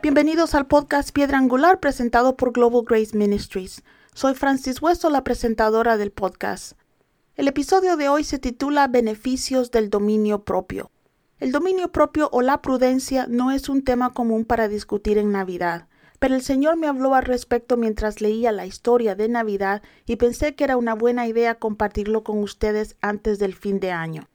Bienvenidos al podcast Piedra Angular presentado por Global Grace Ministries. Soy Francis Hueso, la presentadora del podcast. El episodio de hoy se titula Beneficios del dominio propio. El dominio propio o la prudencia no es un tema común para discutir en Navidad, pero el Señor me habló al respecto mientras leía la historia de Navidad y pensé que era una buena idea compartirlo con ustedes antes del fin de año.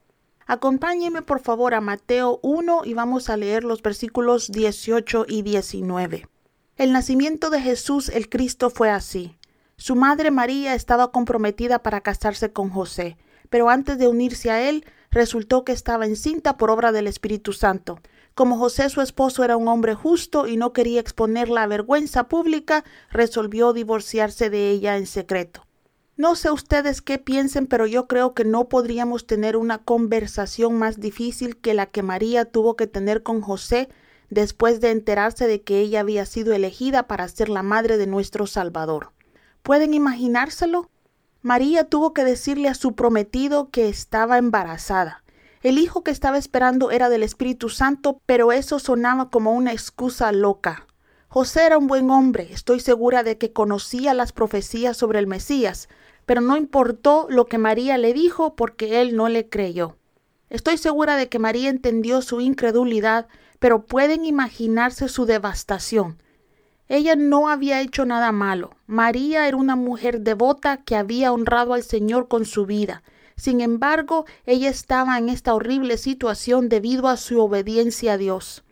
Acompáñenme por favor a Mateo 1 y vamos a leer los versículos 18 y 19. El nacimiento de Jesús el Cristo fue así. Su madre María estaba comprometida para casarse con José, pero antes de unirse a él, resultó que estaba encinta por obra del Espíritu Santo. Como José su esposo era un hombre justo y no quería exponer la vergüenza pública, resolvió divorciarse de ella en secreto. No sé ustedes qué piensen, pero yo creo que no podríamos tener una conversación más difícil que la que María tuvo que tener con José después de enterarse de que ella había sido elegida para ser la madre de nuestro Salvador. ¿Pueden imaginárselo? María tuvo que decirle a su prometido que estaba embarazada. El hijo que estaba esperando era del Espíritu Santo, pero eso sonaba como una excusa loca. José era un buen hombre, estoy segura de que conocía las profecías sobre el Mesías, pero no importó lo que María le dijo porque él no le creyó. Estoy segura de que María entendió su incredulidad, pero pueden imaginarse su devastación. Ella no había hecho nada malo. María era una mujer devota que había honrado al Señor con su vida. Sin embargo, ella estaba en esta horrible situación debido a su obediencia a Dios.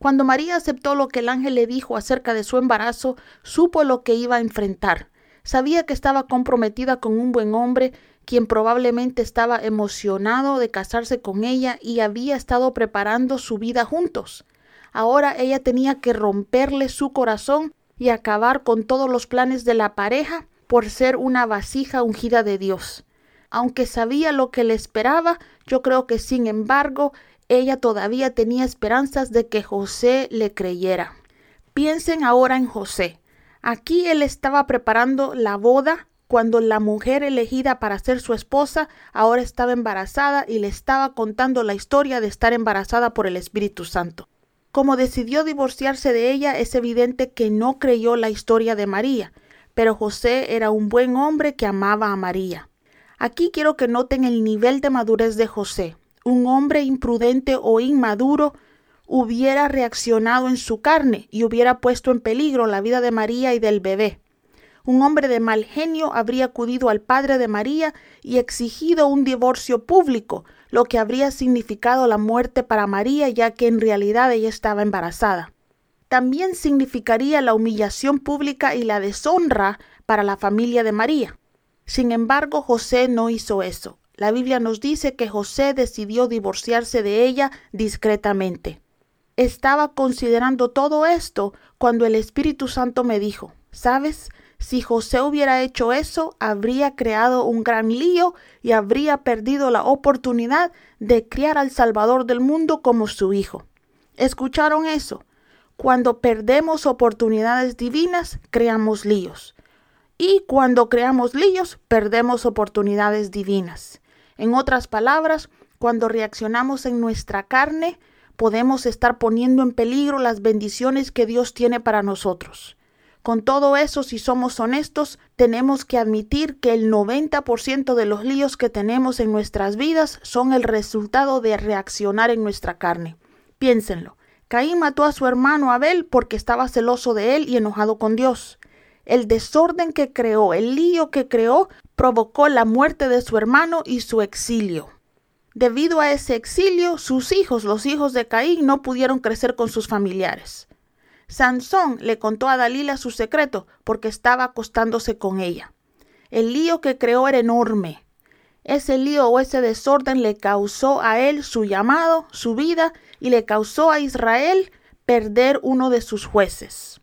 Cuando María aceptó lo que el ángel le dijo acerca de su embarazo, supo lo que iba a enfrentar. Sabía que estaba comprometida con un buen hombre, quien probablemente estaba emocionado de casarse con ella y había estado preparando su vida juntos. Ahora ella tenía que romperle su corazón y acabar con todos los planes de la pareja por ser una vasija ungida de Dios. Aunque sabía lo que le esperaba, yo creo que sin embargo ella todavía tenía esperanzas de que José le creyera. Piensen ahora en José. Aquí él estaba preparando la boda cuando la mujer elegida para ser su esposa ahora estaba embarazada y le estaba contando la historia de estar embarazada por el Espíritu Santo. Como decidió divorciarse de ella, es evidente que no creyó la historia de María, pero José era un buen hombre que amaba a María. Aquí quiero que noten el nivel de madurez de José. Un hombre imprudente o inmaduro hubiera reaccionado en su carne y hubiera puesto en peligro la vida de María y del bebé. Un hombre de mal genio habría acudido al padre de María y exigido un divorcio público, lo que habría significado la muerte para María ya que en realidad ella estaba embarazada. También significaría la humillación pública y la deshonra para la familia de María. Sin embargo, José no hizo eso. La Biblia nos dice que José decidió divorciarse de ella discretamente estaba considerando todo esto cuando el Espíritu Santo me dijo, ¿sabes? Si José hubiera hecho eso, habría creado un gran lío y habría perdido la oportunidad de criar al Salvador del mundo como su hijo. ¿Escucharon eso? Cuando perdemos oportunidades divinas, creamos líos. Y cuando creamos líos, perdemos oportunidades divinas. En otras palabras, cuando reaccionamos en nuestra carne, podemos estar poniendo en peligro las bendiciones que Dios tiene para nosotros. Con todo eso, si somos honestos, tenemos que admitir que el 90% de los líos que tenemos en nuestras vidas son el resultado de reaccionar en nuestra carne. Piénsenlo. Caín mató a su hermano Abel porque estaba celoso de él y enojado con Dios. El desorden que creó, el lío que creó, provocó la muerte de su hermano y su exilio. Debido a ese exilio, sus hijos, los hijos de Caín, no pudieron crecer con sus familiares. Sansón le contó a Dalila su secreto porque estaba acostándose con ella. El lío que creó era enorme. Ese lío o ese desorden le causó a él su llamado, su vida, y le causó a Israel perder uno de sus jueces.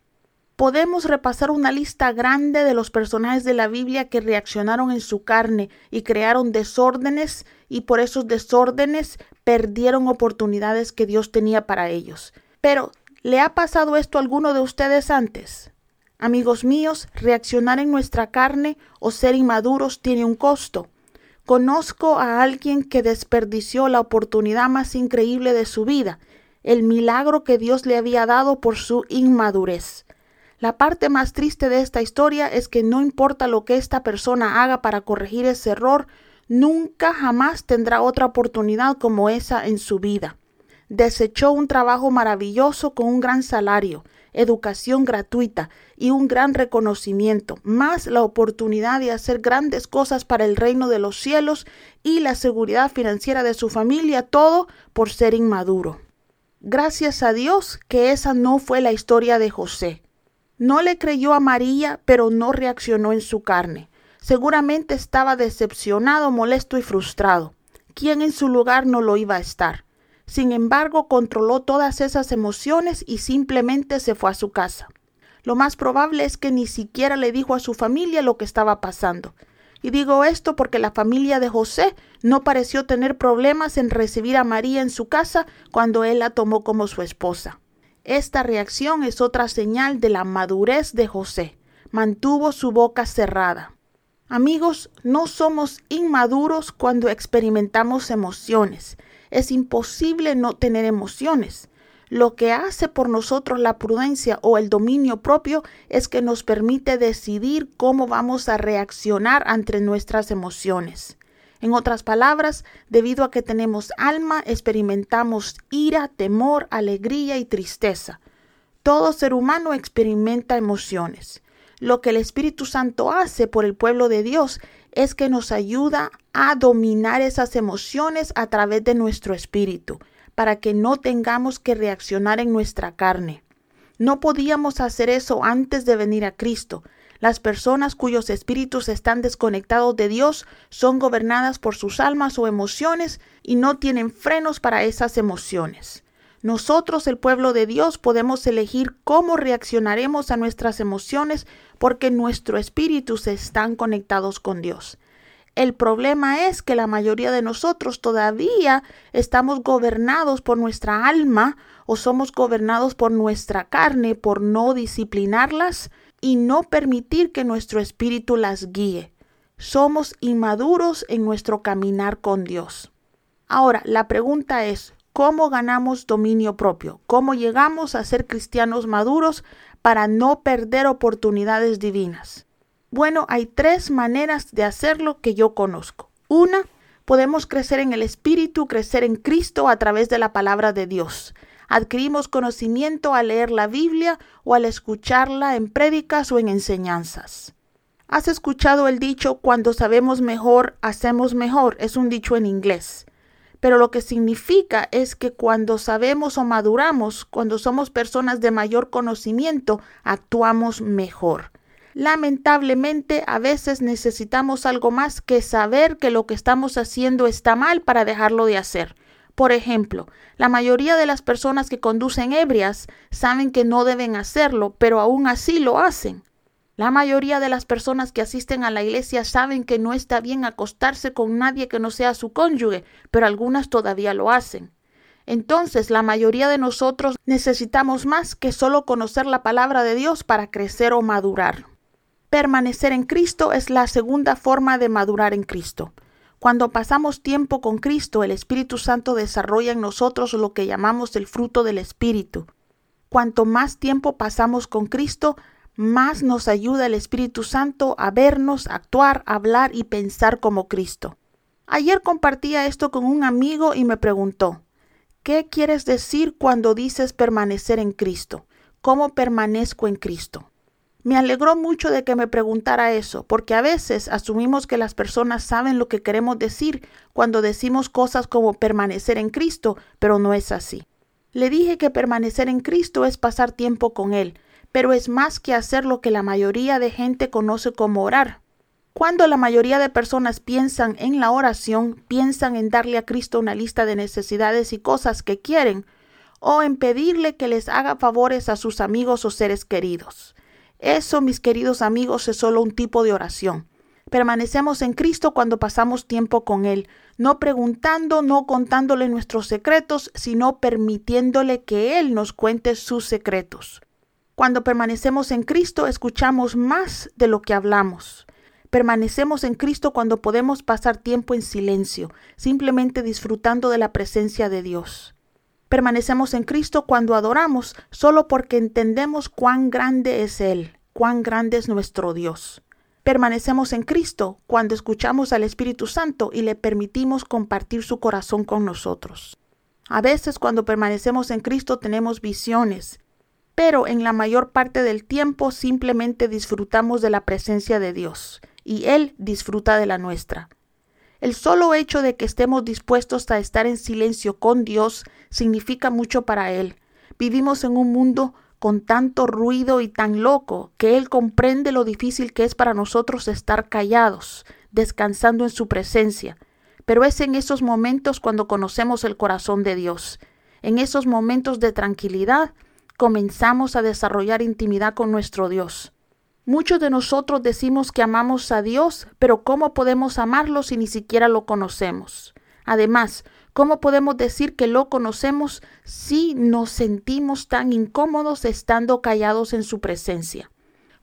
Podemos repasar una lista grande de los personajes de la Biblia que reaccionaron en su carne y crearon desórdenes y por esos desórdenes perdieron oportunidades que Dios tenía para ellos. Pero ¿Le ha pasado esto a alguno de ustedes antes? Amigos míos, reaccionar en nuestra carne o ser inmaduros tiene un costo. Conozco a alguien que desperdició la oportunidad más increíble de su vida, el milagro que Dios le había dado por su inmadurez. La parte más triste de esta historia es que no importa lo que esta persona haga para corregir ese error, nunca jamás tendrá otra oportunidad como esa en su vida. Desechó un trabajo maravilloso con un gran salario, educación gratuita y un gran reconocimiento, más la oportunidad de hacer grandes cosas para el reino de los cielos y la seguridad financiera de su familia, todo por ser inmaduro. Gracias a Dios que esa no fue la historia de José. No le creyó a María, pero no reaccionó en su carne. Seguramente estaba decepcionado, molesto y frustrado. ¿Quién en su lugar no lo iba a estar? Sin embargo, controló todas esas emociones y simplemente se fue a su casa. Lo más probable es que ni siquiera le dijo a su familia lo que estaba pasando. Y digo esto porque la familia de José no pareció tener problemas en recibir a María en su casa cuando él la tomó como su esposa. Esta reacción es otra señal de la madurez de José. Mantuvo su boca cerrada. Amigos, no somos inmaduros cuando experimentamos emociones. Es imposible no tener emociones. Lo que hace por nosotros la prudencia o el dominio propio es que nos permite decidir cómo vamos a reaccionar ante nuestras emociones. En otras palabras, debido a que tenemos alma, experimentamos ira, temor, alegría y tristeza. Todo ser humano experimenta emociones. Lo que el Espíritu Santo hace por el pueblo de Dios es que nos ayuda a dominar esas emociones a través de nuestro espíritu, para que no tengamos que reaccionar en nuestra carne. No podíamos hacer eso antes de venir a Cristo, las personas cuyos espíritus están desconectados de Dios son gobernadas por sus almas o emociones y no tienen frenos para esas emociones. Nosotros, el pueblo de Dios, podemos elegir cómo reaccionaremos a nuestras emociones porque nuestros espíritus están conectados con Dios. El problema es que la mayoría de nosotros todavía estamos gobernados por nuestra alma o somos gobernados por nuestra carne por no disciplinarlas y no permitir que nuestro espíritu las guíe. Somos inmaduros en nuestro caminar con Dios. Ahora, la pregunta es, ¿cómo ganamos dominio propio? ¿Cómo llegamos a ser cristianos maduros para no perder oportunidades divinas? Bueno, hay tres maneras de hacerlo que yo conozco. Una, podemos crecer en el Espíritu, crecer en Cristo a través de la palabra de Dios. Adquirimos conocimiento al leer la Biblia o al escucharla en prédicas o en enseñanzas. ¿Has escuchado el dicho cuando sabemos mejor, hacemos mejor? Es un dicho en inglés. Pero lo que significa es que cuando sabemos o maduramos, cuando somos personas de mayor conocimiento, actuamos mejor. Lamentablemente, a veces necesitamos algo más que saber que lo que estamos haciendo está mal para dejarlo de hacer. Por ejemplo, la mayoría de las personas que conducen ebrias saben que no deben hacerlo, pero aún así lo hacen. La mayoría de las personas que asisten a la iglesia saben que no está bien acostarse con nadie que no sea su cónyuge, pero algunas todavía lo hacen. Entonces, la mayoría de nosotros necesitamos más que solo conocer la palabra de Dios para crecer o madurar. Permanecer en Cristo es la segunda forma de madurar en Cristo. Cuando pasamos tiempo con Cristo, el Espíritu Santo desarrolla en nosotros lo que llamamos el fruto del Espíritu. Cuanto más tiempo pasamos con Cristo, más nos ayuda el Espíritu Santo a vernos, actuar, hablar y pensar como Cristo. Ayer compartía esto con un amigo y me preguntó, ¿qué quieres decir cuando dices permanecer en Cristo? ¿Cómo permanezco en Cristo? Me alegró mucho de que me preguntara eso, porque a veces asumimos que las personas saben lo que queremos decir cuando decimos cosas como permanecer en Cristo, pero no es así. Le dije que permanecer en Cristo es pasar tiempo con Él, pero es más que hacer lo que la mayoría de gente conoce como orar. Cuando la mayoría de personas piensan en la oración, piensan en darle a Cristo una lista de necesidades y cosas que quieren, o en pedirle que les haga favores a sus amigos o seres queridos. Eso, mis queridos amigos, es solo un tipo de oración. Permanecemos en Cristo cuando pasamos tiempo con Él. no preguntando, no contándole nuestros secretos, sino permitiéndole que Él nos cuente sus secretos. Cuando permanecemos en Cristo, escuchamos más de lo que hablamos. Permanecemos en Cristo cuando podemos pasar tiempo en silencio, simplemente disfrutando de la presencia de Dios. Permanecemos en Cristo cuando adoramos solo porque entendemos cuán grande es Él, cuán grande es nuestro Dios. Permanecemos en Cristo cuando escuchamos al Espíritu Santo y le permitimos compartir su corazón con nosotros. A veces cuando permanecemos en Cristo tenemos visiones, pero en la mayor parte del tiempo simplemente disfrutamos de la presencia de Dios y Él disfruta de la nuestra. El solo hecho de que estemos dispuestos a estar en silencio con Dios significa mucho para Él. Vivimos en un mundo con tanto ruido y tan loco que Él comprende lo difícil que es para nosotros estar callados, descansando en su presencia. Pero es en esos momentos cuando conocemos el corazón de Dios. En esos momentos de tranquilidad comenzamos a desarrollar intimidad con nuestro Dios. Muchos de nosotros decimos que amamos a Dios, pero ¿cómo podemos amarlo si ni siquiera lo conocemos? Además, ¿cómo podemos decir que lo conocemos si nos sentimos tan incómodos estando callados en su presencia?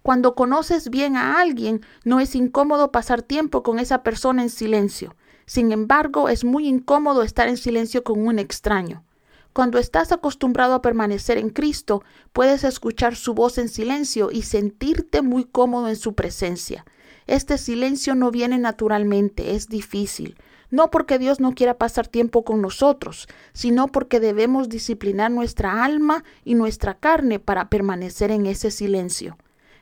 Cuando conoces bien a alguien, no es incómodo pasar tiempo con esa persona en silencio. Sin embargo, es muy incómodo estar en silencio con un extraño. Cuando estás acostumbrado a permanecer en Cristo, puedes escuchar su voz en silencio y sentirte muy cómodo en su presencia. Este silencio no viene naturalmente, es difícil. No porque Dios no quiera pasar tiempo con nosotros, sino porque debemos disciplinar nuestra alma y nuestra carne para permanecer en ese silencio.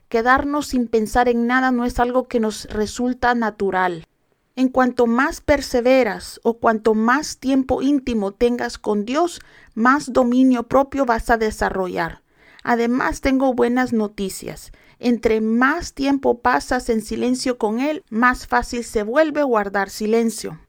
Quedarnos sin pensar en nada no es algo que nos resulta natural. En cuanto más perseveras o cuanto más tiempo íntimo tengas con Dios, más dominio propio vas a desarrollar. Además, tengo buenas noticias. Entre más tiempo pasas en silencio con Él, más fácil se vuelve guardar silencio.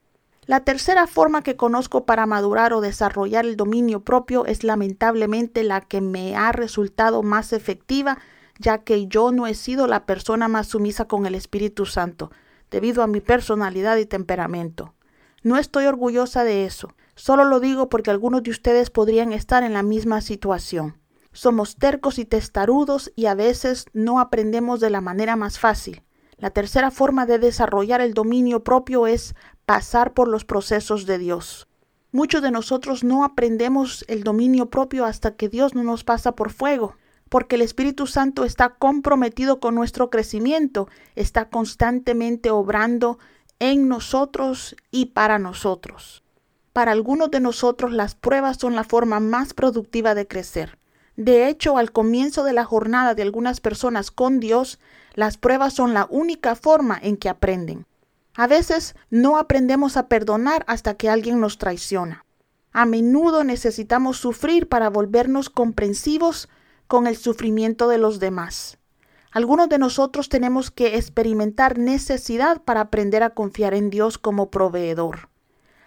La tercera forma que conozco para madurar o desarrollar el dominio propio es lamentablemente la que me ha resultado más efectiva, ya que yo no he sido la persona más sumisa con el Espíritu Santo debido a mi personalidad y temperamento. No estoy orgullosa de eso, solo lo digo porque algunos de ustedes podrían estar en la misma situación. Somos tercos y testarudos y a veces no aprendemos de la manera más fácil. La tercera forma de desarrollar el dominio propio es pasar por los procesos de Dios. Muchos de nosotros no aprendemos el dominio propio hasta que Dios no nos pasa por fuego porque el Espíritu Santo está comprometido con nuestro crecimiento, está constantemente obrando en nosotros y para nosotros. Para algunos de nosotros las pruebas son la forma más productiva de crecer. De hecho, al comienzo de la jornada de algunas personas con Dios, las pruebas son la única forma en que aprenden. A veces no aprendemos a perdonar hasta que alguien nos traiciona. A menudo necesitamos sufrir para volvernos comprensivos con el sufrimiento de los demás. Algunos de nosotros tenemos que experimentar necesidad para aprender a confiar en Dios como proveedor.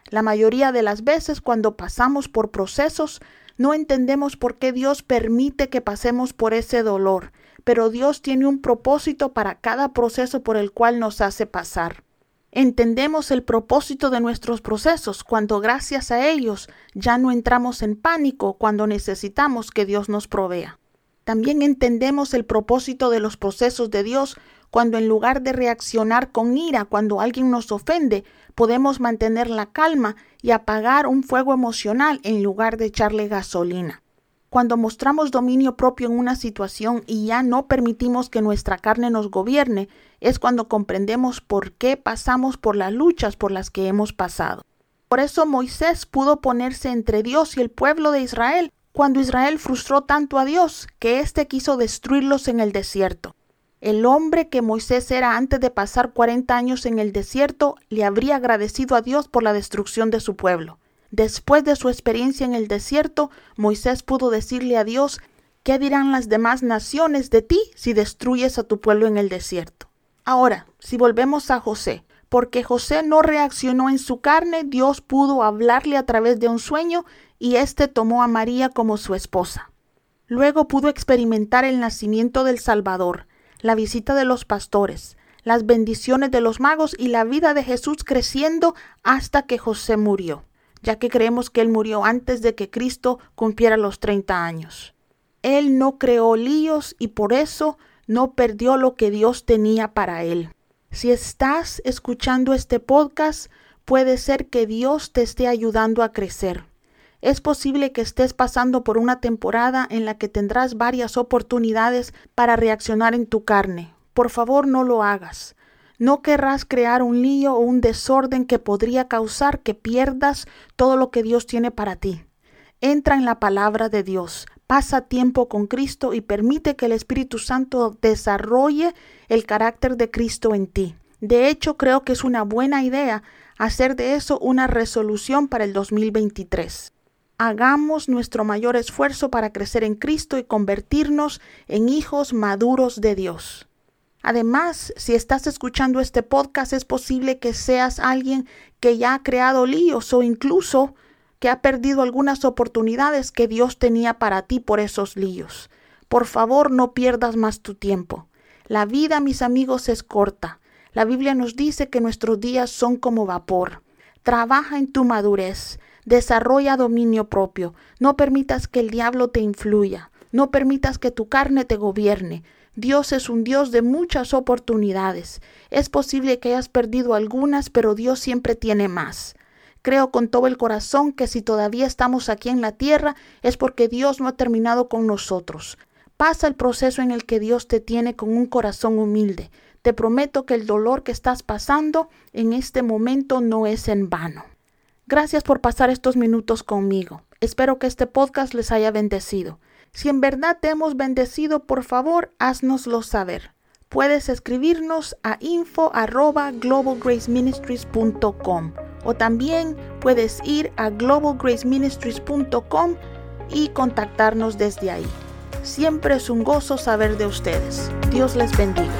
La mayoría de las veces cuando pasamos por procesos no entendemos por qué Dios permite que pasemos por ese dolor, pero Dios tiene un propósito para cada proceso por el cual nos hace pasar. Entendemos el propósito de nuestros procesos cuando gracias a ellos ya no entramos en pánico cuando necesitamos que Dios nos provea. También entendemos el propósito de los procesos de Dios cuando en lugar de reaccionar con ira cuando alguien nos ofende, podemos mantener la calma y apagar un fuego emocional en lugar de echarle gasolina. Cuando mostramos dominio propio en una situación y ya no permitimos que nuestra carne nos gobierne, es cuando comprendemos por qué pasamos por las luchas por las que hemos pasado. Por eso Moisés pudo ponerse entre Dios y el pueblo de Israel cuando Israel frustró tanto a Dios que éste quiso destruirlos en el desierto. El hombre que Moisés era antes de pasar cuarenta años en el desierto le habría agradecido a Dios por la destrucción de su pueblo. Después de su experiencia en el desierto, Moisés pudo decirle a Dios, ¿qué dirán las demás naciones de ti si destruyes a tu pueblo en el desierto? Ahora, si volvemos a José, porque José no reaccionó en su carne, Dios pudo hablarle a través de un sueño y éste tomó a María como su esposa. Luego pudo experimentar el nacimiento del Salvador, la visita de los pastores, las bendiciones de los magos y la vida de Jesús creciendo hasta que José murió, ya que creemos que él murió antes de que Cristo cumpliera los 30 años. Él no creó líos y por eso no perdió lo que Dios tenía para él. Si estás escuchando este podcast, puede ser que Dios te esté ayudando a crecer. Es posible que estés pasando por una temporada en la que tendrás varias oportunidades para reaccionar en tu carne. Por favor, no lo hagas. No querrás crear un lío o un desorden que podría causar que pierdas todo lo que Dios tiene para ti. Entra en la palabra de Dios, pasa tiempo con Cristo y permite que el Espíritu Santo desarrolle el carácter de Cristo en ti. De hecho, creo que es una buena idea hacer de eso una resolución para el 2023 hagamos nuestro mayor esfuerzo para crecer en Cristo y convertirnos en hijos maduros de Dios. Además, si estás escuchando este podcast, es posible que seas alguien que ya ha creado líos o incluso que ha perdido algunas oportunidades que Dios tenía para ti por esos líos. Por favor, no pierdas más tu tiempo. La vida, mis amigos, es corta. La Biblia nos dice que nuestros días son como vapor. Trabaja en tu madurez. Desarrolla dominio propio. No permitas que el diablo te influya. No permitas que tu carne te gobierne. Dios es un Dios de muchas oportunidades. Es posible que hayas perdido algunas, pero Dios siempre tiene más. Creo con todo el corazón que si todavía estamos aquí en la tierra es porque Dios no ha terminado con nosotros. Pasa el proceso en el que Dios te tiene con un corazón humilde. Te prometo que el dolor que estás pasando en este momento no es en vano. Gracias por pasar estos minutos conmigo. Espero que este podcast les haya bendecido. Si en verdad te hemos bendecido, por favor, haznoslo saber. Puedes escribirnos a info o también puedes ir a globalgraceministries.com y contactarnos desde ahí. Siempre es un gozo saber de ustedes. Dios les bendiga.